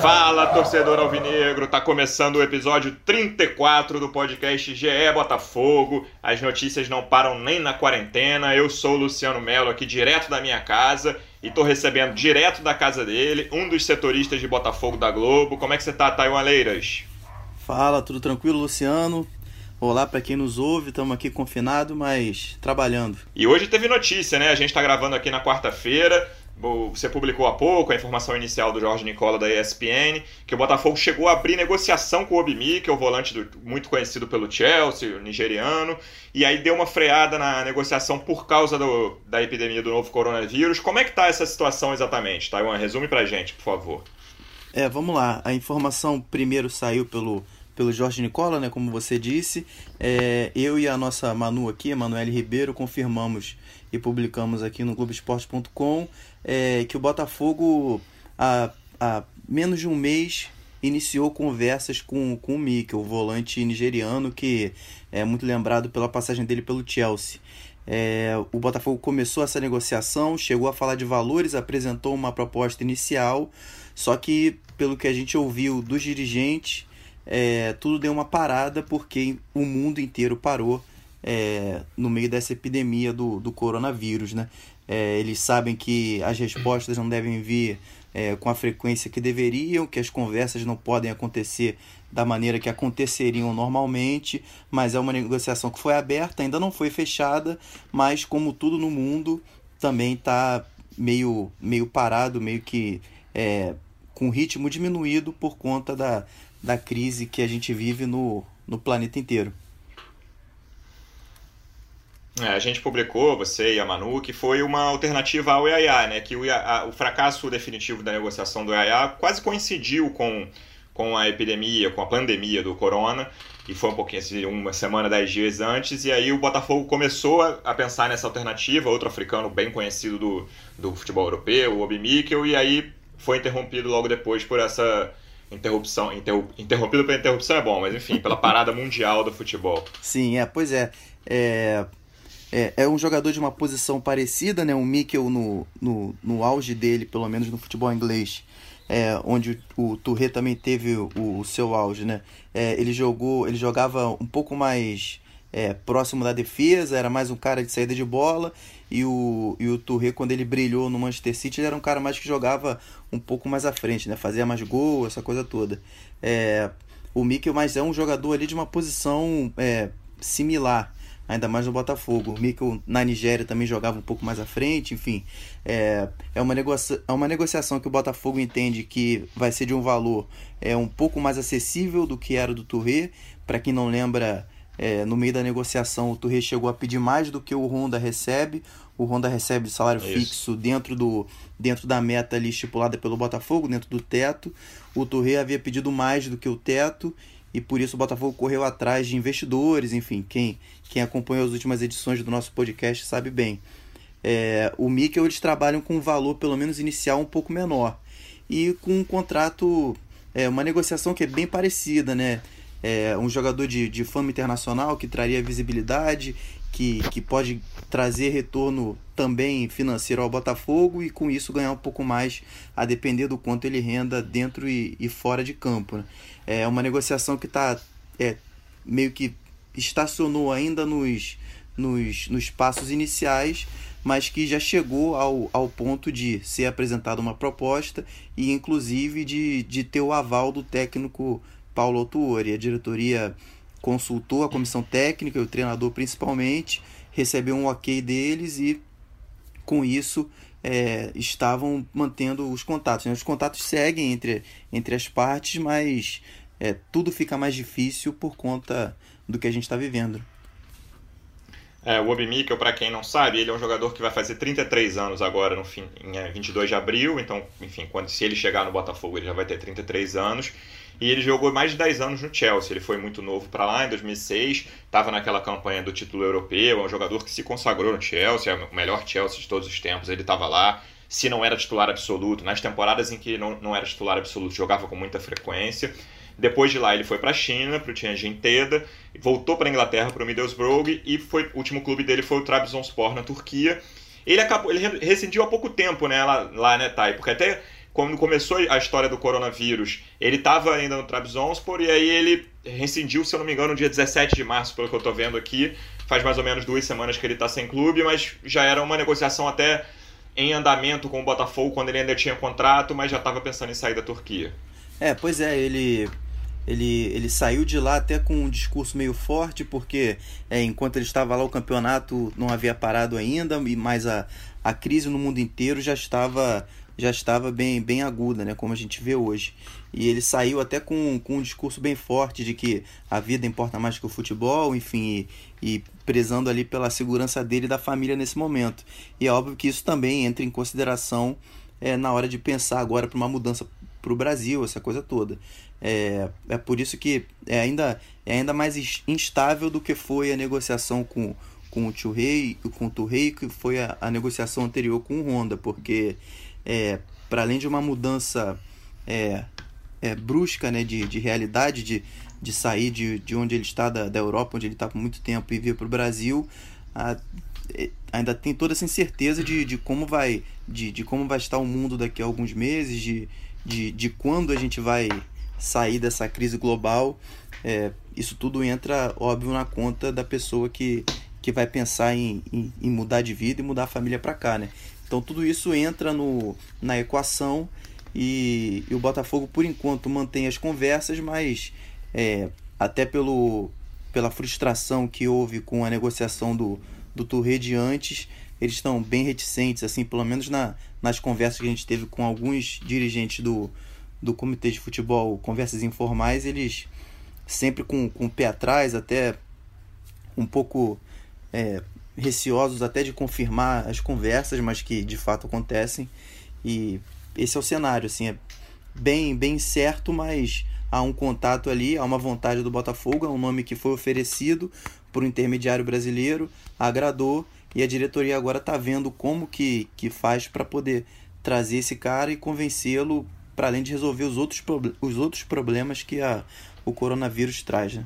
Fala, torcedor alvinegro! Tá começando o episódio 34 do podcast GE Botafogo. As notícias não param nem na quarentena. Eu sou o Luciano Melo aqui direto da minha casa e tô recebendo direto da casa dele um dos setoristas de Botafogo da Globo. Como é que você tá, Taiwan Leiras? Fala, tudo tranquilo, Luciano? Olá para quem nos ouve, estamos aqui confinados, mas trabalhando. E hoje teve notícia, né? A gente está gravando aqui na quarta-feira. Você publicou há pouco a informação inicial do Jorge Nicola da ESPN, que o Botafogo chegou a abrir negociação com o Obimi, que é o volante do, muito conhecido pelo Chelsea, o nigeriano, e aí deu uma freada na negociação por causa do, da epidemia do novo coronavírus. Como é que está essa situação exatamente, Taiwan? Resume pra gente, por favor. É, vamos lá. A informação primeiro saiu pelo, pelo Jorge Nicola, né, como você disse. É, eu e a nossa Manu aqui, Emanuele Ribeiro, confirmamos e publicamos aqui no Globoesporte.com é, que o Botafogo, há, há menos de um mês, iniciou conversas com, com o Mikel, o volante nigeriano, que é muito lembrado pela passagem dele pelo Chelsea. É, o Botafogo começou essa negociação, chegou a falar de valores, apresentou uma proposta inicial, só que, pelo que a gente ouviu dos dirigentes, é, tudo deu uma parada porque o mundo inteiro parou é, no meio dessa epidemia do, do coronavírus. Né? É, eles sabem que as respostas não devem vir é, com a frequência que deveriam, que as conversas não podem acontecer da maneira que aconteceriam normalmente, mas é uma negociação que foi aberta, ainda não foi fechada, mas como tudo no mundo também está meio, meio parado, meio que é, com ritmo diminuído por conta da, da crise que a gente vive no, no planeta inteiro. É, a gente publicou, você e a Manu, que foi uma alternativa ao IAA, né? Que o, o fracasso definitivo da negociação do IAA quase coincidiu com, com a epidemia, com a pandemia do corona, e foi um pouquinho assim, uma semana, dez dias antes, e aí o Botafogo começou a, a pensar nessa alternativa, outro africano bem conhecido do, do futebol europeu, o Obi Mikel, e aí foi interrompido logo depois por essa interrupção. interrompido pela interrupção é bom, mas enfim, pela parada mundial do futebol. Sim, é, pois é. É, é, é um jogador de uma posição parecida, né? O Mikkel no, no, no auge dele, pelo menos no futebol inglês, é, onde o, o Touré também teve o, o seu auge, né? É, ele jogou, ele jogava um pouco mais é, próximo da defesa, era mais um cara de saída de bola, e o, e o Touré, quando ele brilhou no Manchester City, ele era um cara mais que jogava um pouco mais à frente, né? Fazia mais gol, essa coisa toda. É, o Mikkel, mas é um jogador ali de uma posição é, similar ainda mais no Botafogo. O Mikkel na Nigéria também jogava um pouco mais à frente, enfim. É, é, uma, negocia é uma negociação que o Botafogo entende que vai ser de um valor é, um pouco mais acessível do que era do Touré. Para quem não lembra, é, no meio da negociação o Touré chegou a pedir mais do que o Honda recebe. O Honda recebe salário é fixo dentro, do, dentro da meta ali estipulada pelo Botafogo, dentro do teto. O Touré havia pedido mais do que o teto e por isso o Botafogo correu atrás de investidores, enfim, quem, quem acompanhou as últimas edições do nosso podcast sabe bem. É, o Mikkel eles trabalham com um valor pelo menos inicial um pouco menor e com um contrato, é, uma negociação que é bem parecida, né? É, um jogador de, de fama internacional que traria visibilidade, que, que pode trazer retorno também financeiro ao Botafogo e com isso ganhar um pouco mais a depender do quanto ele renda dentro e, e fora de campo. Né? É uma negociação que está é, meio que estacionou ainda nos, nos, nos passos iniciais, mas que já chegou ao, ao ponto de ser apresentada uma proposta e inclusive de, de ter o aval do técnico Paulo Autuori. A diretoria consultou a comissão técnica e o treinador principalmente, recebeu um ok deles e com isso é, estavam mantendo os contatos. Né? Os contatos seguem entre, entre as partes, mas é, tudo fica mais difícil por conta do que a gente está vivendo. É, o Obi Mikkel, para quem não sabe, ele é um jogador que vai fazer 33 anos agora, no fim, em 22 de abril. Então, enfim, quando se ele chegar no Botafogo, ele já vai ter 33 anos. E ele jogou mais de 10 anos no Chelsea. Ele foi muito novo para lá em 2006, estava naquela campanha do título europeu. É um jogador que se consagrou no Chelsea, é o melhor Chelsea de todos os tempos. Ele estava lá. Se não era titular absoluto, nas temporadas em que não, não era titular absoluto, jogava com muita frequência. Depois de lá ele foi para a China, para o Tianjin Teda, voltou para a Inglaterra, para o Middlesbrough e foi o último clube dele foi o Trabzonspor na Turquia. Ele acabou, ele rescindiu há pouco tempo, né, lá, lá né, Thay? Porque até quando começou a história do coronavírus, ele estava ainda no Trabzonspor e aí ele rescindiu, se eu não me engano, no dia 17 de março, pelo que eu estou vendo aqui. Faz mais ou menos duas semanas que ele está sem clube, mas já era uma negociação até em andamento com o Botafogo quando ele ainda tinha contrato, mas já estava pensando em sair da Turquia. É, pois é, ele ele, ele saiu de lá até com um discurso meio forte, porque é, enquanto ele estava lá o campeonato não havia parado ainda, mais a, a crise no mundo inteiro já estava já estava bem, bem aguda, né, como a gente vê hoje. E ele saiu até com, com um discurso bem forte de que a vida importa mais que o futebol, enfim, e, e prezando ali pela segurança dele e da família nesse momento. E é óbvio que isso também entra em consideração é, na hora de pensar agora para uma mudança para o Brasil, essa coisa toda. É, é por isso que é ainda, é ainda mais instável do que foi a negociação com, com o Churrey, com o Turrey, que foi a, a negociação anterior com o Honda, porque é, para além de uma mudança é, é, brusca né, de, de realidade, de, de sair de, de onde ele está, da, da Europa, onde ele está por muito tempo, e vir para o Brasil, a, é, ainda tem toda essa incerteza de, de como vai de, de como vai estar o mundo daqui a alguns meses, de, de, de quando a gente vai sair dessa crise global, é, isso tudo entra, óbvio, na conta da pessoa que, que vai pensar em, em, em mudar de vida e mudar a família para cá, né? Então tudo isso entra no, na equação e, e o Botafogo, por enquanto, mantém as conversas, mas é, até pelo, pela frustração que houve com a negociação do, do Touré de antes, eles estão bem reticentes, assim, pelo menos na, nas conversas que a gente teve com alguns dirigentes do, do comitê de futebol, conversas informais, eles sempre com, com o pé atrás, até um pouco é, receosos até de confirmar as conversas, mas que de fato acontecem. E esse é o cenário, assim, é bem, bem certo, mas há um contato ali, há uma vontade do Botafogo, é um nome que foi oferecido por um intermediário brasileiro, agradou e a diretoria agora está vendo como que, que faz para poder trazer esse cara e convencê-lo para além de resolver os outros, os outros problemas que a, o coronavírus traz. Né?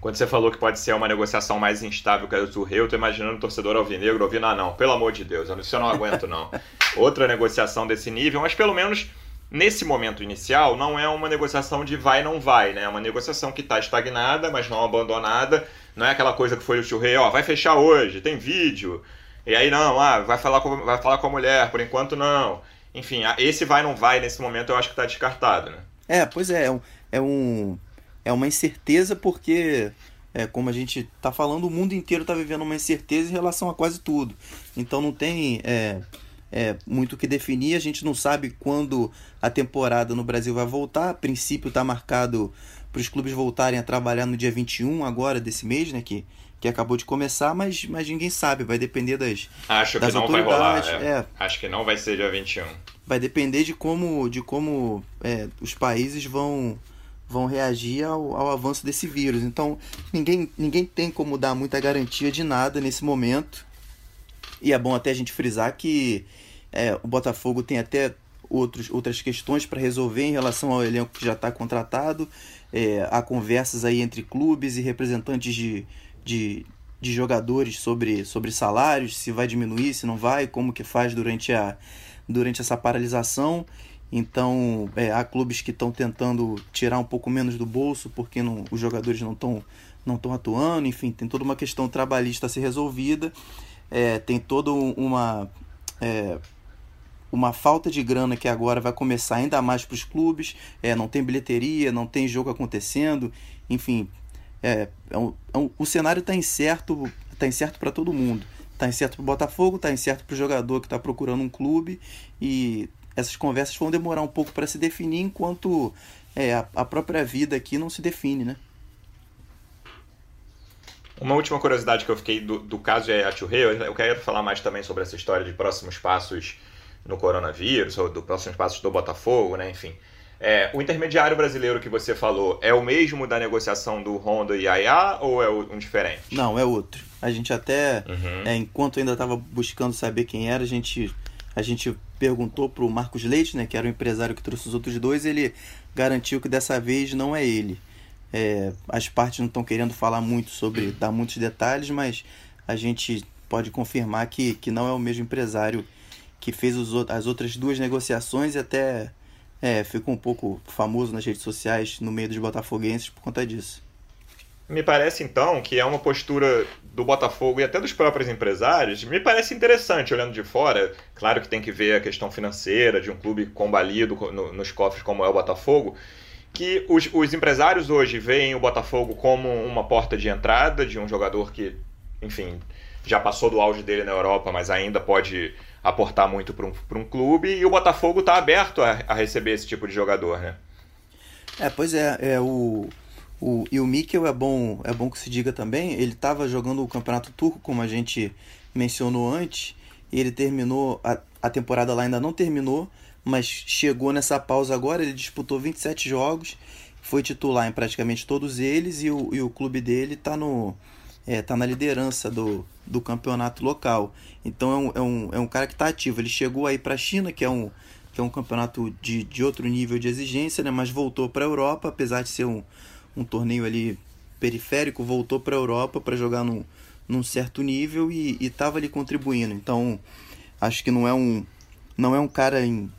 Quando você falou que pode ser uma negociação mais instável que a do Turrey, eu tô imaginando o torcedor alvinegro ouvindo, ah não, pelo amor de Deus, isso eu não aguento não. Outra negociação desse nível, mas pelo menos nesse momento inicial não é uma negociação de vai não vai, né? É uma negociação que está estagnada, mas não abandonada. Não é aquela coisa que foi o Turrey, ó, vai fechar hoje, tem vídeo. E aí não, ah, vai falar com, vai falar com a mulher, por enquanto não. Enfim, esse vai não vai nesse momento eu acho que está descartado, né? É, pois é, é um, é, um, é uma incerteza porque, é, como a gente está falando, o mundo inteiro está vivendo uma incerteza em relação a quase tudo. Então não tem é, é, muito o que definir, a gente não sabe quando a temporada no Brasil vai voltar. A princípio está marcado para os clubes voltarem a trabalhar no dia 21 agora desse mês, né? Que que acabou de começar, mas, mas ninguém sabe, vai depender das Acho das que não vai rolar, é. É. Acho que não vai ser dia 21. Vai depender de como, de como é, os países vão, vão reagir ao, ao avanço desse vírus. Então, ninguém, ninguém tem como dar muita garantia de nada nesse momento. E é bom até a gente frisar que é, o Botafogo tem até outros, outras questões para resolver em relação ao elenco que já está contratado. É, há conversas aí entre clubes e representantes de, de, de jogadores sobre, sobre salários, se vai diminuir, se não vai, como que faz durante, a, durante essa paralisação. Então, é, há clubes que estão tentando tirar um pouco menos do bolso porque não, os jogadores não estão não estão atuando, enfim, tem toda uma questão trabalhista a ser resolvida, é, tem toda uma, é, uma falta de grana que agora vai começar ainda mais para os clubes, é, não tem bilheteria, não tem jogo acontecendo, enfim, é, é um, é um, o cenário está incerto, tá incerto para todo mundo. Está incerto para o Botafogo, está incerto para o jogador que está procurando um clube e essas conversas vão demorar um pouco para se definir enquanto é, a, a própria vida aqui não se define, né? Uma última curiosidade que eu fiquei do, do caso de Ayatollah, eu quero falar mais também sobre essa história de próximos passos no coronavírus, ou do próximos passos do Botafogo, né? Enfim. É, o intermediário brasileiro que você falou é o mesmo da negociação do Honda e Yaya ou é um diferente? Não, é outro. A gente até, uhum. é, enquanto ainda estava buscando saber quem era, a gente, a gente perguntou para o Marcos Leite, né, que era o empresário que trouxe os outros dois, ele garantiu que dessa vez não é ele. É, as partes não estão querendo falar muito sobre, dar muitos detalhes, mas a gente pode confirmar que, que não é o mesmo empresário que fez os, as outras duas negociações e até é, ficou um pouco famoso nas redes sociais no meio dos botafoguenses por conta disso. Me parece então que é uma postura do Botafogo e até dos próprios empresários, me parece interessante olhando de fora. Claro que tem que ver a questão financeira de um clube combalido no, nos cofres como é o Botafogo, que os, os empresários hoje veem o Botafogo como uma porta de entrada de um jogador que, enfim, já passou do auge dele na Europa, mas ainda pode aportar muito para um, um clube, e o Botafogo está aberto a, a, receber esse tipo de jogador, né? É, pois é, é o, o, e o Mikel é bom, é bom que se diga também, ele estava jogando o Campeonato Turco, como a gente mencionou antes, e ele terminou, a, a temporada lá ainda não terminou, mas chegou nessa pausa agora, ele disputou 27 jogos, foi titular em praticamente todos eles e o, e o clube dele está no é, tá na liderança do, do campeonato local. Então é um, é um, é um cara que está ativo. Ele chegou aí para a China, que é um, que é um campeonato de, de outro nível de exigência, né? mas voltou para a Europa, apesar de ser um, um torneio ali periférico, voltou para a Europa para jogar num, num certo nível e estava ali contribuindo. Então acho que não é um, não é um cara em,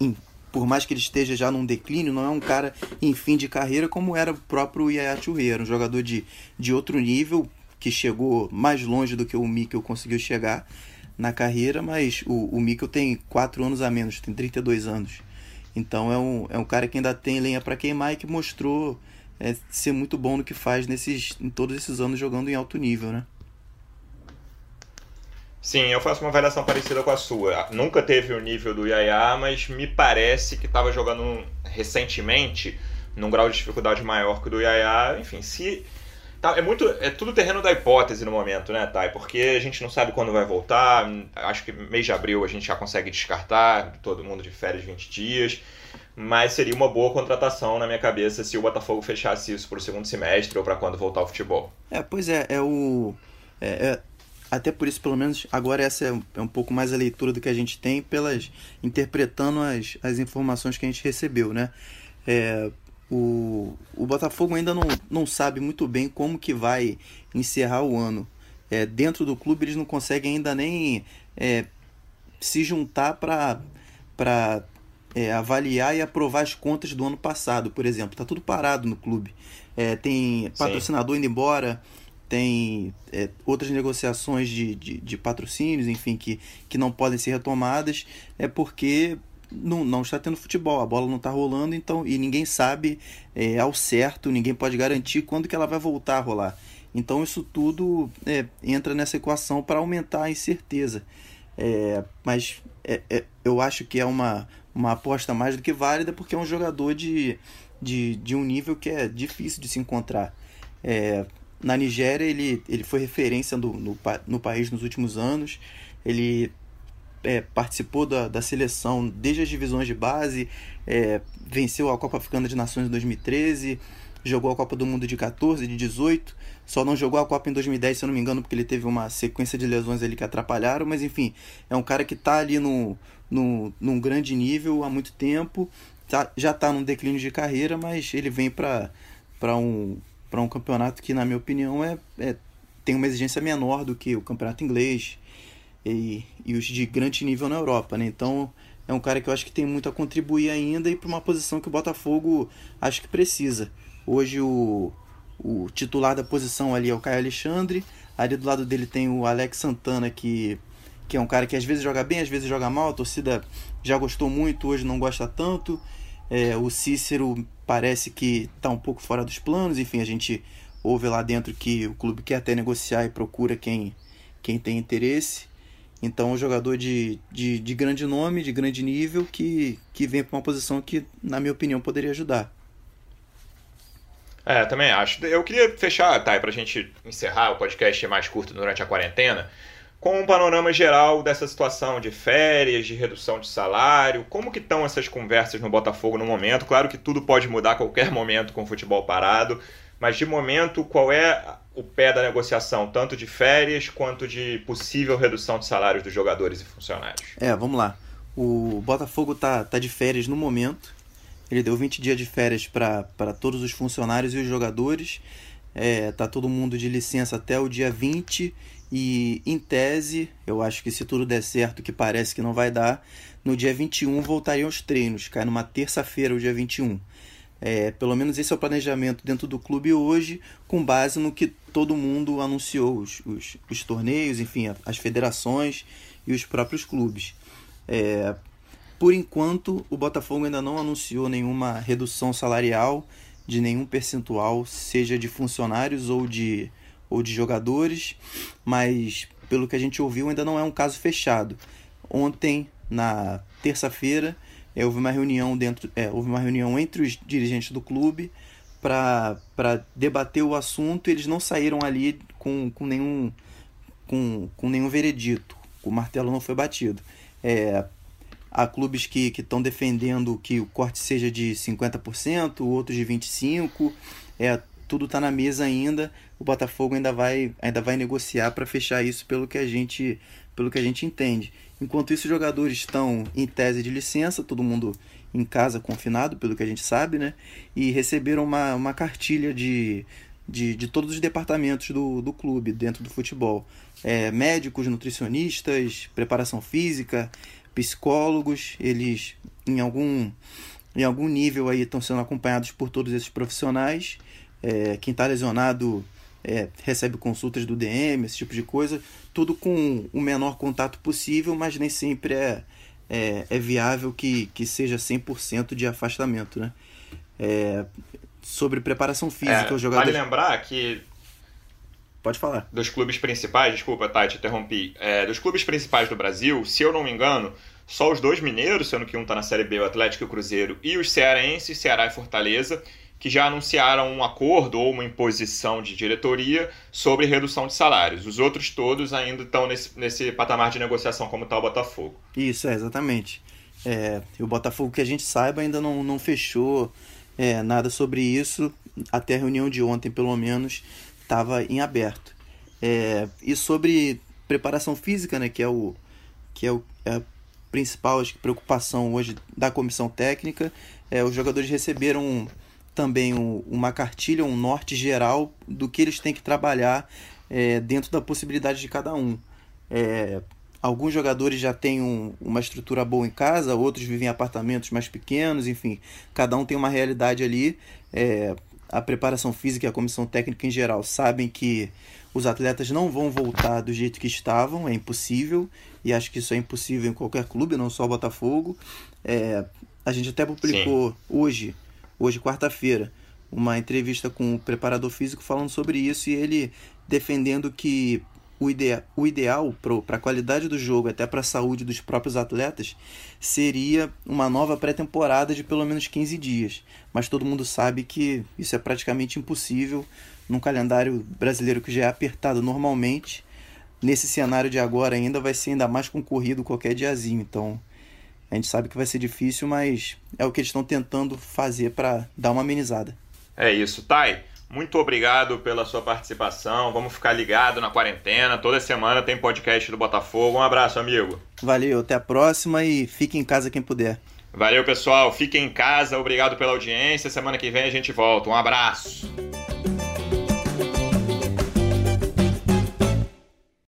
em, por mais que ele esteja já num declínio, não é um cara em fim de carreira como era o próprio Yaya Touré, era um jogador de, de outro nível, que chegou mais longe do que o Mikkel conseguiu chegar na carreira, mas o, o Mikkel tem 4 anos a menos, tem 32 anos. Então é um, é um cara que ainda tem lenha para queimar e que mostrou é, ser muito bom no que faz nesses, em todos esses anos jogando em alto nível, né? Sim, eu faço uma avaliação parecida com a sua. Nunca teve o nível do Yaya, mas me parece que estava jogando recentemente num grau de dificuldade maior que o do Yaya. Enfim, se Tá, é muito. É tudo terreno da hipótese no momento, né, Thay? Porque a gente não sabe quando vai voltar. Acho que mês de abril a gente já consegue descartar, todo mundo de férias 20 dias. Mas seria uma boa contratação na minha cabeça se o Botafogo fechasse isso para o segundo semestre ou para quando voltar ao futebol. É, pois é, é o. É, é, até por isso, pelo menos, agora essa é, é um pouco mais a leitura do que a gente tem, pelas interpretando as, as informações que a gente recebeu, né? É, o, o Botafogo ainda não, não sabe muito bem como que vai encerrar o ano. É, dentro do clube eles não conseguem ainda nem é, se juntar para é, avaliar e aprovar as contas do ano passado, por exemplo. Está tudo parado no clube. É, tem patrocinador Sim. indo embora, tem é, outras negociações de, de, de, patrocínios, enfim, que, que não podem ser retomadas, é porque não, não está tendo futebol, a bola não está rolando, então e ninguém sabe é, ao certo, ninguém pode garantir quando que ela vai voltar a rolar. Então isso tudo é, entra nessa equação para aumentar a incerteza. É, mas é, é, eu acho que é uma, uma aposta mais do que válida porque é um jogador de, de, de um nível que é difícil de se encontrar. É, na Nigéria ele, ele foi referência no, no, no país nos últimos anos. Ele é, participou da, da seleção desde as divisões de base, é, venceu a Copa Africana de Nações em 2013, jogou a Copa do Mundo de 14, de 18, só não jogou a Copa em 2010, se eu não me engano, porque ele teve uma sequência de lesões ali que atrapalharam, mas enfim, é um cara que está ali no, no, num grande nível há muito tempo, tá, já está num declínio de carreira, mas ele vem para um, um campeonato que, na minha opinião, é, é, tem uma exigência menor do que o campeonato inglês, e, e os de grande nível na Europa, né? Então é um cara que eu acho que tem muito a contribuir ainda e para uma posição que o Botafogo acho que precisa. Hoje o, o titular da posição ali é o Caio Alexandre, ali do lado dele tem o Alex Santana que que é um cara que às vezes joga bem, às vezes joga mal, a torcida já gostou muito, hoje não gosta tanto. É, o Cícero parece que está um pouco fora dos planos, enfim, a gente ouve lá dentro que o clube quer até negociar e procura quem, quem tem interesse. Então, um jogador de, de, de grande nome, de grande nível, que, que vem para uma posição que, na minha opinião, poderia ajudar. É, também acho. Eu queria fechar, Thay, para a gente encerrar o podcast mais curto durante a quarentena, com um panorama geral dessa situação de férias, de redução de salário, como que estão essas conversas no Botafogo no momento? Claro que tudo pode mudar a qualquer momento com o futebol parado, mas de momento, qual é o pé da negociação, tanto de férias quanto de possível redução de salários dos jogadores e funcionários? É, vamos lá. O Botafogo tá, tá de férias no momento. Ele deu 20 dias de férias para todos os funcionários e os jogadores. É, tá todo mundo de licença até o dia 20 e em tese, eu acho que se tudo der certo, que parece que não vai dar, no dia 21 voltariam os treinos, cai numa terça-feira, o dia 21. É, pelo menos esse é o planejamento dentro do clube hoje, com base no que todo mundo anunciou, os, os, os torneios, enfim, as federações e os próprios clubes. É, por enquanto, o Botafogo ainda não anunciou nenhuma redução salarial de nenhum percentual, seja de funcionários ou de ou de jogadores, mas pelo que a gente ouviu ainda não é um caso fechado. Ontem, na terça-feira, é, houve uma reunião dentro, é, houve uma reunião entre os dirigentes do clube para debater o assunto. Eles não saíram ali com, com nenhum com, com nenhum veredito. O martelo não foi batido. É, há clubes que estão defendendo que o corte seja de 50%, outros de 25%. É, tudo está na mesa ainda. O Botafogo ainda vai, ainda vai negociar para fechar isso pelo que a gente pelo que a gente entende. Enquanto isso, os jogadores estão em tese de licença, todo mundo em casa confinado, pelo que a gente sabe, né? E receberam uma, uma cartilha de, de, de todos os departamentos do, do clube dentro do futebol. É, médicos, nutricionistas, preparação física, psicólogos, eles em algum, em algum nível aí estão sendo acompanhados por todos esses profissionais é, quem está lesionado é, recebe consultas do DM, esse tipo de coisa, tudo com o menor contato possível, mas nem sempre é, é, é viável que, que seja 100% de afastamento, né? É, sobre preparação física, é, os jogadores... Vale lembrar que Pode falar. Dos clubes principais, desculpa, tá, te interrompi. É, dos clubes principais do Brasil, se eu não me engano, só os dois mineiros, sendo que um tá na Série B, o Atlético e o Cruzeiro, e os cearenses, Ceará e Fortaleza, que já anunciaram um acordo ou uma imposição de diretoria sobre redução de salários. Os outros todos ainda estão nesse, nesse patamar de negociação, como está o Botafogo. Isso, é, exatamente. É, o Botafogo, que a gente saiba, ainda não, não fechou é, nada sobre isso. Até a reunião de ontem, pelo menos, estava em aberto. É, e sobre preparação física, né, que é, o, que é, o, é a principal acho, preocupação hoje da comissão técnica, é, os jogadores receberam também um, uma cartilha, um norte geral do que eles têm que trabalhar é, dentro da possibilidade de cada um. É, alguns jogadores já têm um, uma estrutura boa em casa, outros vivem em apartamentos mais pequenos, enfim, cada um tem uma realidade ali. É, a preparação física e a comissão técnica em geral sabem que os atletas não vão voltar do jeito que estavam, é impossível, e acho que isso é impossível em qualquer clube, não só o Botafogo. É, a gente até publicou Sim. hoje hoje, quarta-feira, uma entrevista com o preparador físico falando sobre isso e ele defendendo que o, idea o ideal para a qualidade do jogo, até para a saúde dos próprios atletas, seria uma nova pré-temporada de pelo menos 15 dias. Mas todo mundo sabe que isso é praticamente impossível num calendário brasileiro que já é apertado normalmente. Nesse cenário de agora ainda vai ser ainda mais concorrido qualquer diazinho. Então a gente sabe que vai ser difícil, mas é o que eles estão tentando fazer para dar uma amenizada. É isso, Thay. Muito obrigado pela sua participação. Vamos ficar ligado na quarentena. Toda semana tem podcast do Botafogo. Um abraço, amigo. Valeu, até a próxima e fique em casa quem puder. Valeu, pessoal. Fiquem em casa. Obrigado pela audiência. Semana que vem a gente volta. Um abraço.